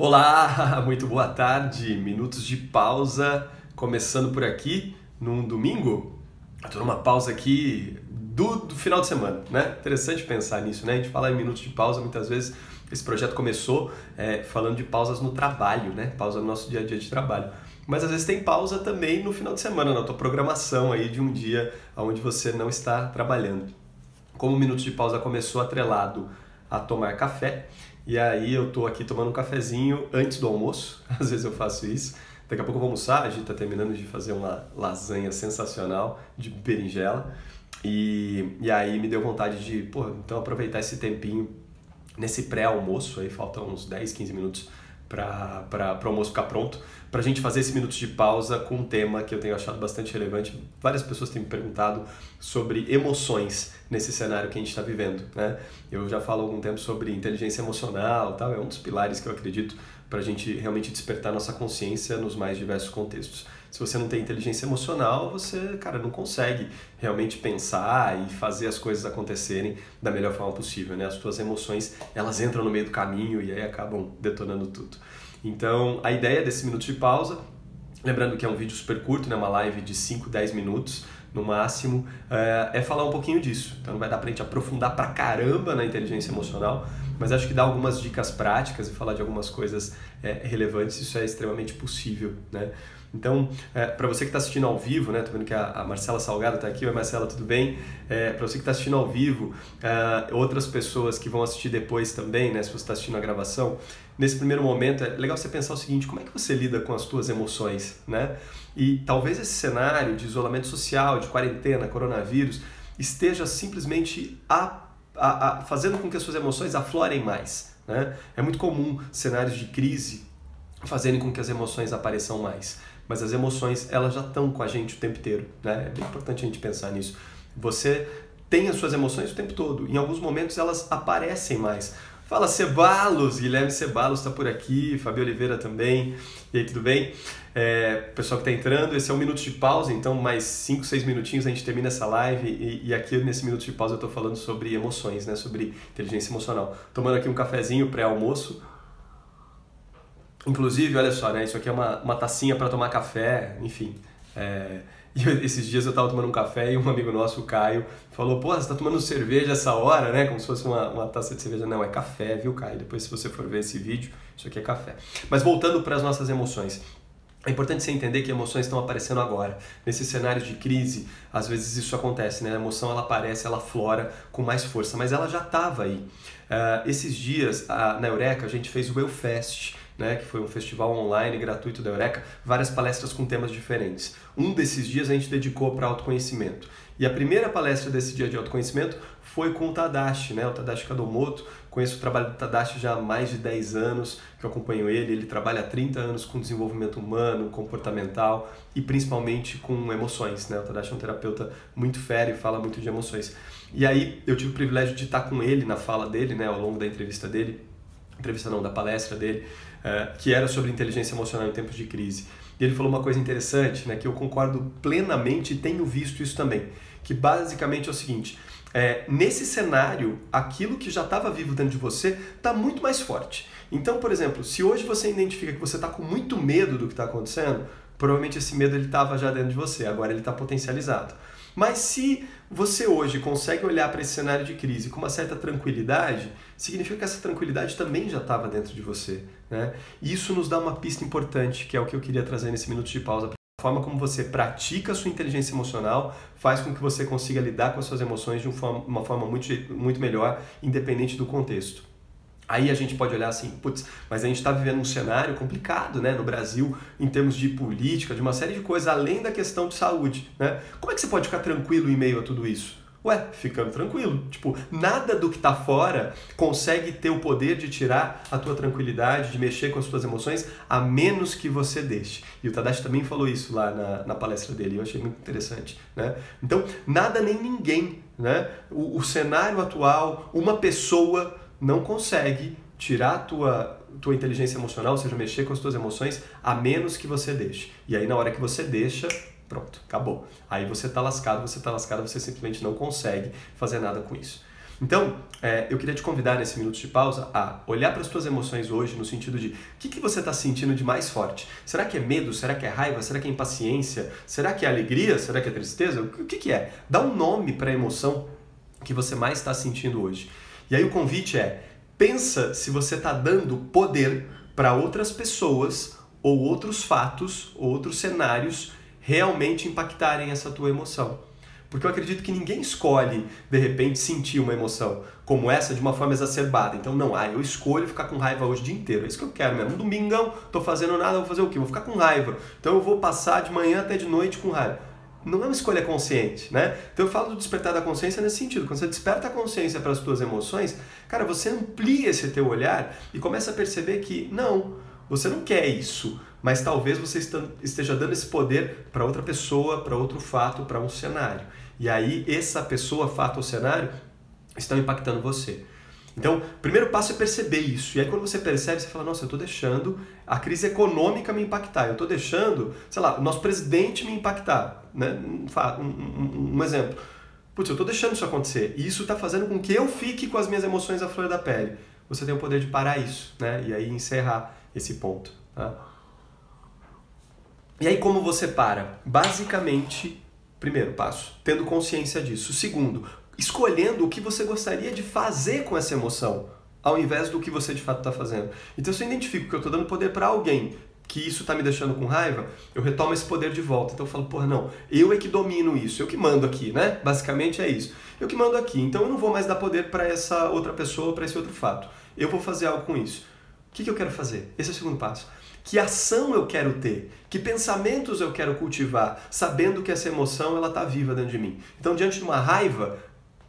Olá, muito boa tarde. Minutos de pausa começando por aqui num domingo. Estou numa pausa aqui do, do, final de semana, né? Interessante pensar nisso, né? A gente fala em minutos de pausa muitas vezes. Esse projeto começou é, falando de pausas no trabalho, né? Pausa no nosso dia a dia de trabalho. Mas às vezes tem pausa também no final de semana, na tua programação aí de um dia onde você não está trabalhando. Como o minuto de pausa começou atrelado a tomar café, e aí eu tô aqui tomando um cafezinho antes do almoço, às vezes eu faço isso. Daqui a pouco eu vou almoçar, a gente tá terminando de fazer uma lasanha sensacional de berinjela. E, e aí me deu vontade de, pô, então aproveitar esse tempinho nesse pré-almoço, aí faltam uns 10, 15 minutos para o almoço ficar pronto, para a gente fazer esse minuto de pausa com um tema que eu tenho achado bastante relevante. Várias pessoas têm me perguntado sobre emoções nesse cenário que a gente está vivendo. Né? Eu já falo há algum tempo sobre inteligência emocional, tal, é um dos pilares que eu acredito para a gente realmente despertar nossa consciência nos mais diversos contextos. Se você não tem inteligência emocional, você, cara, não consegue realmente pensar e fazer as coisas acontecerem da melhor forma possível, né? As suas emoções, elas entram no meio do caminho e aí acabam detonando tudo. Então, a ideia desse minuto de pausa, lembrando que é um vídeo super curto, né? Uma live de 5, 10 minutos, no máximo, é, é falar um pouquinho disso. Então não vai dar pra gente aprofundar pra caramba na inteligência emocional, mas acho que dar algumas dicas práticas e falar de algumas coisas é, relevantes, isso é extremamente possível, né? Então, é, para você que está assistindo ao vivo, né? Tô vendo que a, a Marcela Salgado está aqui. Oi, Marcela, tudo bem? É, para você que está assistindo ao vivo, é, outras pessoas que vão assistir depois também, né? Se você está assistindo a gravação, nesse primeiro momento é legal você pensar o seguinte: como é que você lida com as suas emoções, né? E talvez esse cenário de isolamento social, de quarentena, coronavírus, esteja simplesmente a, a, a fazendo com que as suas emoções aflorem mais. Né? É muito comum cenários de crise fazerem com que as emoções apareçam mais mas as emoções elas já estão com a gente o tempo inteiro, né? É bem importante a gente pensar nisso. Você tem as suas emoções o tempo todo. Em alguns momentos elas aparecem mais. Fala Cebalos, Guilherme Cebalos está por aqui, Fabio Oliveira também. E aí, tudo bem? É, pessoal que está entrando, esse é um minuto de pausa, então mais 5, 6 minutinhos a gente termina essa live. E, e aqui nesse minuto de pausa eu estou falando sobre emoções, né? sobre inteligência emocional. Tomando aqui um cafezinho pré-almoço, Inclusive, olha só, né? Isso aqui é uma, uma tacinha para tomar café, enfim. É... E esses dias eu estava tomando um café e um amigo nosso, o Caio, falou: Pô, você está tomando cerveja essa hora, né? Como se fosse uma, uma taça de cerveja. Não, é café, viu, Caio? Depois, se você for ver esse vídeo, isso aqui é café. Mas voltando para as nossas emoções. É importante você entender que emoções estão aparecendo agora. Nesses cenários de crise, às vezes isso acontece, né? A emoção ela aparece, ela flora com mais força, mas ela já estava aí. Uh, esses dias, uh, na Eureka, a gente fez o Eu Fest né, que foi um festival online gratuito da Eureka, várias palestras com temas diferentes. Um desses dias a gente dedicou para autoconhecimento. E a primeira palestra desse dia de autoconhecimento foi com o Tadashi, né, o Tadashi Kadomoto. Conheço o trabalho do Tadashi já há mais de 10 anos, que eu acompanho ele. Ele trabalha há 30 anos com desenvolvimento humano, comportamental e principalmente com emoções. Né? O Tadashi é um terapeuta muito férreo e fala muito de emoções. E aí eu tive o privilégio de estar com ele na fala dele, né, ao longo da entrevista dele, entrevista não, da palestra dele, uh, que era sobre inteligência emocional em tempos de crise. E ele falou uma coisa interessante, né, que eu concordo plenamente e tenho visto isso também, que basicamente é o seguinte, é, nesse cenário, aquilo que já estava vivo dentro de você está muito mais forte. Então, por exemplo, se hoje você identifica que você está com muito medo do que está acontecendo, provavelmente esse medo ele estava já dentro de você, agora ele está potencializado. Mas se você hoje consegue olhar para esse cenário de crise com uma certa tranquilidade, significa que essa tranquilidade também já estava dentro de você. Né? E isso nos dá uma pista importante, que é o que eu queria trazer nesse minuto de pausa. A forma como você pratica a sua inteligência emocional faz com que você consiga lidar com as suas emoções de uma forma muito, muito melhor, independente do contexto. Aí a gente pode olhar assim, putz, mas a gente está vivendo um cenário complicado, né, no Brasil, em termos de política, de uma série de coisas, além da questão de saúde, né? Como é que você pode ficar tranquilo em meio a tudo isso? Ué, ficando tranquilo. Tipo, nada do que está fora consegue ter o poder de tirar a tua tranquilidade, de mexer com as tuas emoções, a menos que você deixe. E o Tadashi também falou isso lá na, na palestra dele, eu achei muito interessante. Né? Então, nada nem ninguém, né? o, o cenário atual, uma pessoa não consegue tirar a tua, tua inteligência emocional, ou seja, mexer com as tuas emoções, a menos que você deixe. E aí, na hora que você deixa, pronto, acabou. Aí você está lascado, você está lascado, você simplesmente não consegue fazer nada com isso. Então, é, eu queria te convidar nesse minuto de pausa a olhar para as tuas emoções hoje no sentido de o que, que você está sentindo de mais forte? Será que é medo? Será que é raiva? Será que é impaciência? Será que é alegria? Será que é tristeza? O que, que é? Dá um nome para a emoção que você mais está sentindo hoje. E aí o convite é, pensa se você está dando poder para outras pessoas ou outros fatos, ou outros cenários realmente impactarem essa tua emoção. Porque eu acredito que ninguém escolhe, de repente, sentir uma emoção como essa de uma forma exacerbada. Então, não, ah, eu escolho ficar com raiva hoje o dia inteiro. É isso que eu quero mesmo. Um domingão, tô fazendo nada, vou fazer o quê? Vou ficar com raiva. Então, eu vou passar de manhã até de noite com raiva. Não é uma escolha consciente, né? Então, eu falo do despertar da consciência nesse sentido. Quando você desperta a consciência para as tuas emoções, cara, você amplia esse teu olhar e começa a perceber que, não, você não quer isso mas talvez você esteja dando esse poder para outra pessoa, para outro fato, para um cenário. E aí essa pessoa, fato ou cenário estão impactando você. Então, o primeiro passo é perceber isso. E aí, quando você percebe, você fala: Nossa, eu estou deixando a crise econômica me impactar. Eu estou deixando, sei lá, o nosso presidente me impactar. Né? Um, um, um exemplo. Putz, eu estou deixando isso acontecer. E isso está fazendo com que eu fique com as minhas emoções à flor da pele. Você tem o poder de parar isso, né? E aí encerrar esse ponto. Tá? E aí, como você para? Basicamente, primeiro passo, tendo consciência disso. Segundo, escolhendo o que você gostaria de fazer com essa emoção, ao invés do que você de fato está fazendo. Então, se eu identifico que eu estou dando poder para alguém, que isso está me deixando com raiva, eu retomo esse poder de volta. Então eu falo, porra, não, eu é que domino isso, eu que mando aqui, né? Basicamente é isso. Eu que mando aqui, então eu não vou mais dar poder para essa outra pessoa, para esse outro fato. Eu vou fazer algo com isso. O que, que eu quero fazer? Esse é o segundo passo. Que ação eu quero ter? Que pensamentos eu quero cultivar, sabendo que essa emoção ela está viva dentro de mim? Então, diante de uma raiva,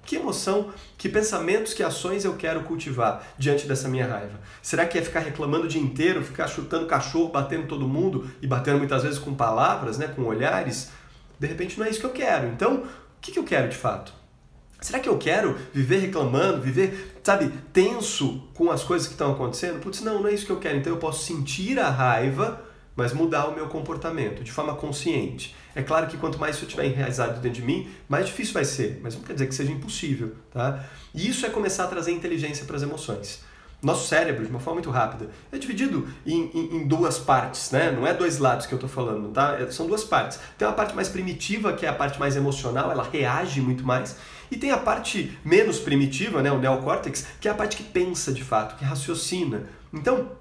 que emoção, que pensamentos, que ações eu quero cultivar diante dessa minha raiva? Será que é ficar reclamando o dia inteiro, ficar chutando cachorro, batendo todo mundo e batendo muitas vezes com palavras, né, com olhares? De repente não é isso que eu quero. Então, o que, que eu quero de fato? Será que eu quero viver reclamando, viver, sabe, tenso com as coisas que estão acontecendo? Putz, não, não é isso que eu quero. Então eu posso sentir a raiva, mas mudar o meu comportamento de forma consciente. É claro que quanto mais isso estiver enraizado dentro de mim, mais difícil vai ser, mas não quer dizer que seja impossível, tá? E isso é começar a trazer inteligência para as emoções. Nosso cérebro, de uma forma muito rápida, é dividido em, em, em duas partes, né? Não é dois lados que eu estou falando, tá? É, são duas partes. Tem uma parte mais primitiva, que é a parte mais emocional, ela reage muito mais. E tem a parte menos primitiva, né? O neocórtex, que é a parte que pensa de fato, que raciocina. Então,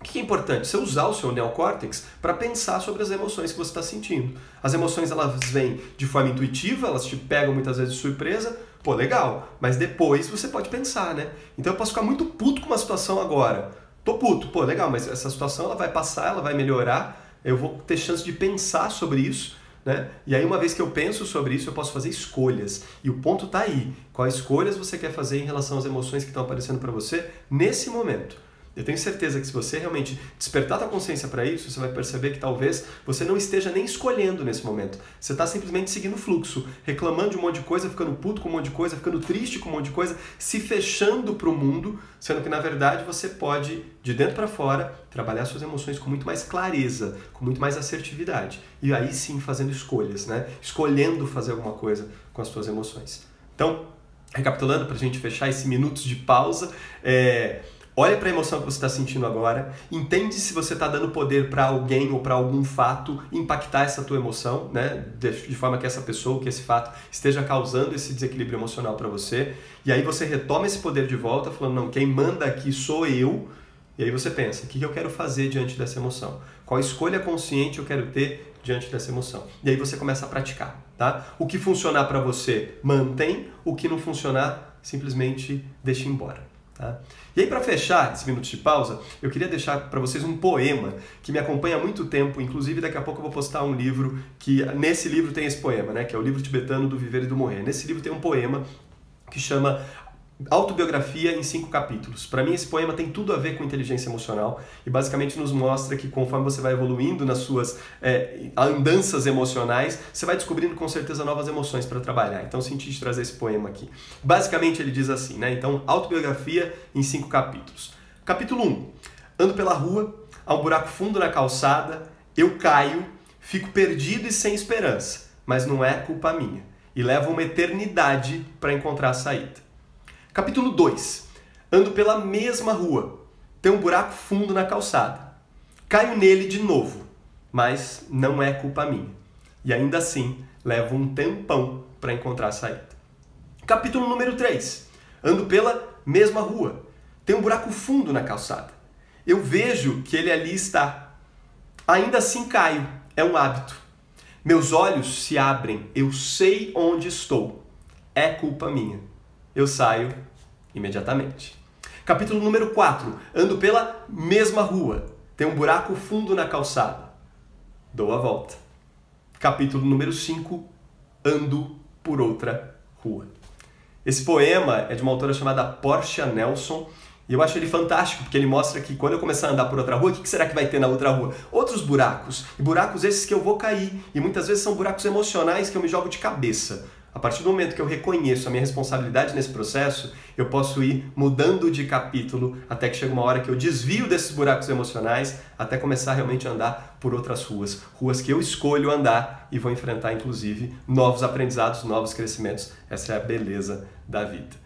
o que é importante? Você usar o seu neocórtex para pensar sobre as emoções que você está sentindo. As emoções elas vêm de forma intuitiva, elas te pegam muitas vezes de surpresa, Pô, legal. Mas depois você pode pensar, né? Então eu posso ficar muito puto com uma situação agora. Tô puto, pô, legal, mas essa situação ela vai passar, ela vai melhorar. Eu vou ter chance de pensar sobre isso, né? E aí uma vez que eu penso sobre isso, eu posso fazer escolhas. E o ponto tá aí. Quais escolhas você quer fazer em relação às emoções que estão aparecendo para você nesse momento? Eu tenho certeza que se você realmente despertar a consciência para isso, você vai perceber que talvez você não esteja nem escolhendo nesse momento. Você está simplesmente seguindo o fluxo, reclamando de um monte de coisa, ficando puto com um monte de coisa, ficando triste com um monte de coisa, se fechando para o mundo, sendo que na verdade você pode, de dentro para fora, trabalhar suas emoções com muito mais clareza, com muito mais assertividade. E aí sim fazendo escolhas, né? Escolhendo fazer alguma coisa com as suas emoções. Então, recapitulando para a gente fechar esse minutos de pausa, é Olha para a emoção que você está sentindo agora, entende se você está dando poder para alguém ou para algum fato impactar essa tua emoção, né? De, de, forma que essa pessoa, que esse fato esteja causando esse desequilíbrio emocional para você. E aí você retoma esse poder de volta, falando não, quem manda aqui sou eu. E aí você pensa, o que eu quero fazer diante dessa emoção? Qual escolha consciente eu quero ter diante dessa emoção? E aí você começa a praticar, tá? O que funcionar para você mantém, o que não funcionar simplesmente deixa embora. Tá? E aí, para fechar esse minuto de pausa, eu queria deixar para vocês um poema que me acompanha há muito tempo. Inclusive, daqui a pouco eu vou postar um livro que nesse livro tem esse poema, né? Que é o livro tibetano do Viver e do Morrer. Nesse livro tem um poema que chama autobiografia em cinco capítulos. Para mim, esse poema tem tudo a ver com inteligência emocional e basicamente nos mostra que conforme você vai evoluindo nas suas é, andanças emocionais, você vai descobrindo com certeza novas emoções para trabalhar. Então, senti de trazer esse poema aqui. Basicamente, ele diz assim, né? Então, autobiografia em cinco capítulos. Capítulo 1. Um, ando pela rua, há um buraco fundo na calçada, eu caio, fico perdido e sem esperança, mas não é culpa minha. E leva uma eternidade para encontrar a saída. Capítulo 2. Ando pela mesma rua. Tem um buraco fundo na calçada. Caio nele de novo, mas não é culpa minha. E ainda assim, levo um tempão para encontrar a saída. Capítulo número 3. Ando pela mesma rua. Tem um buraco fundo na calçada. Eu vejo que ele ali está. Ainda assim caio. É um hábito. Meus olhos se abrem. Eu sei onde estou. É culpa minha. Eu saio imediatamente. Capítulo número 4. Ando pela mesma rua. Tem um buraco fundo na calçada. Dou a volta. Capítulo número 5. Ando por outra rua. Esse poema é de uma autora chamada Portia Nelson e eu acho ele fantástico, porque ele mostra que quando eu começar a andar por outra rua, o que será que vai ter na outra rua? Outros buracos. E buracos esses que eu vou cair. E muitas vezes são buracos emocionais que eu me jogo de cabeça. A partir do momento que eu reconheço a minha responsabilidade nesse processo, eu posso ir mudando de capítulo até que chega uma hora que eu desvio desses buracos emocionais até começar realmente a andar por outras ruas. Ruas que eu escolho andar e vou enfrentar, inclusive, novos aprendizados, novos crescimentos. Essa é a beleza da vida.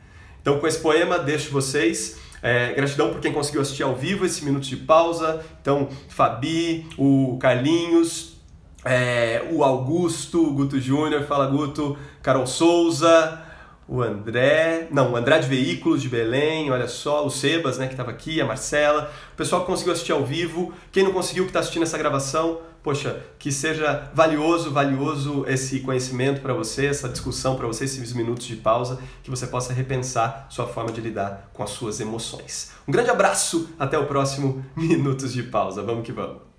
Então, com esse poema, deixo vocês. É, gratidão por quem conseguiu assistir ao vivo esse minuto de pausa. Então, Fabi, o Carlinhos, é, o Augusto, Guto Júnior, fala Guto, Carol Souza, o André, não, o André de Veículos de Belém, olha só, o Sebas, né, que estava aqui, a Marcela, o pessoal que conseguiu assistir ao vivo, quem não conseguiu que está assistindo essa gravação, poxa, que seja valioso, valioso esse conhecimento para você, essa discussão para você, esses minutos de pausa, que você possa repensar sua forma de lidar com as suas emoções. Um grande abraço, até o próximo Minutos de Pausa, vamos que vamos!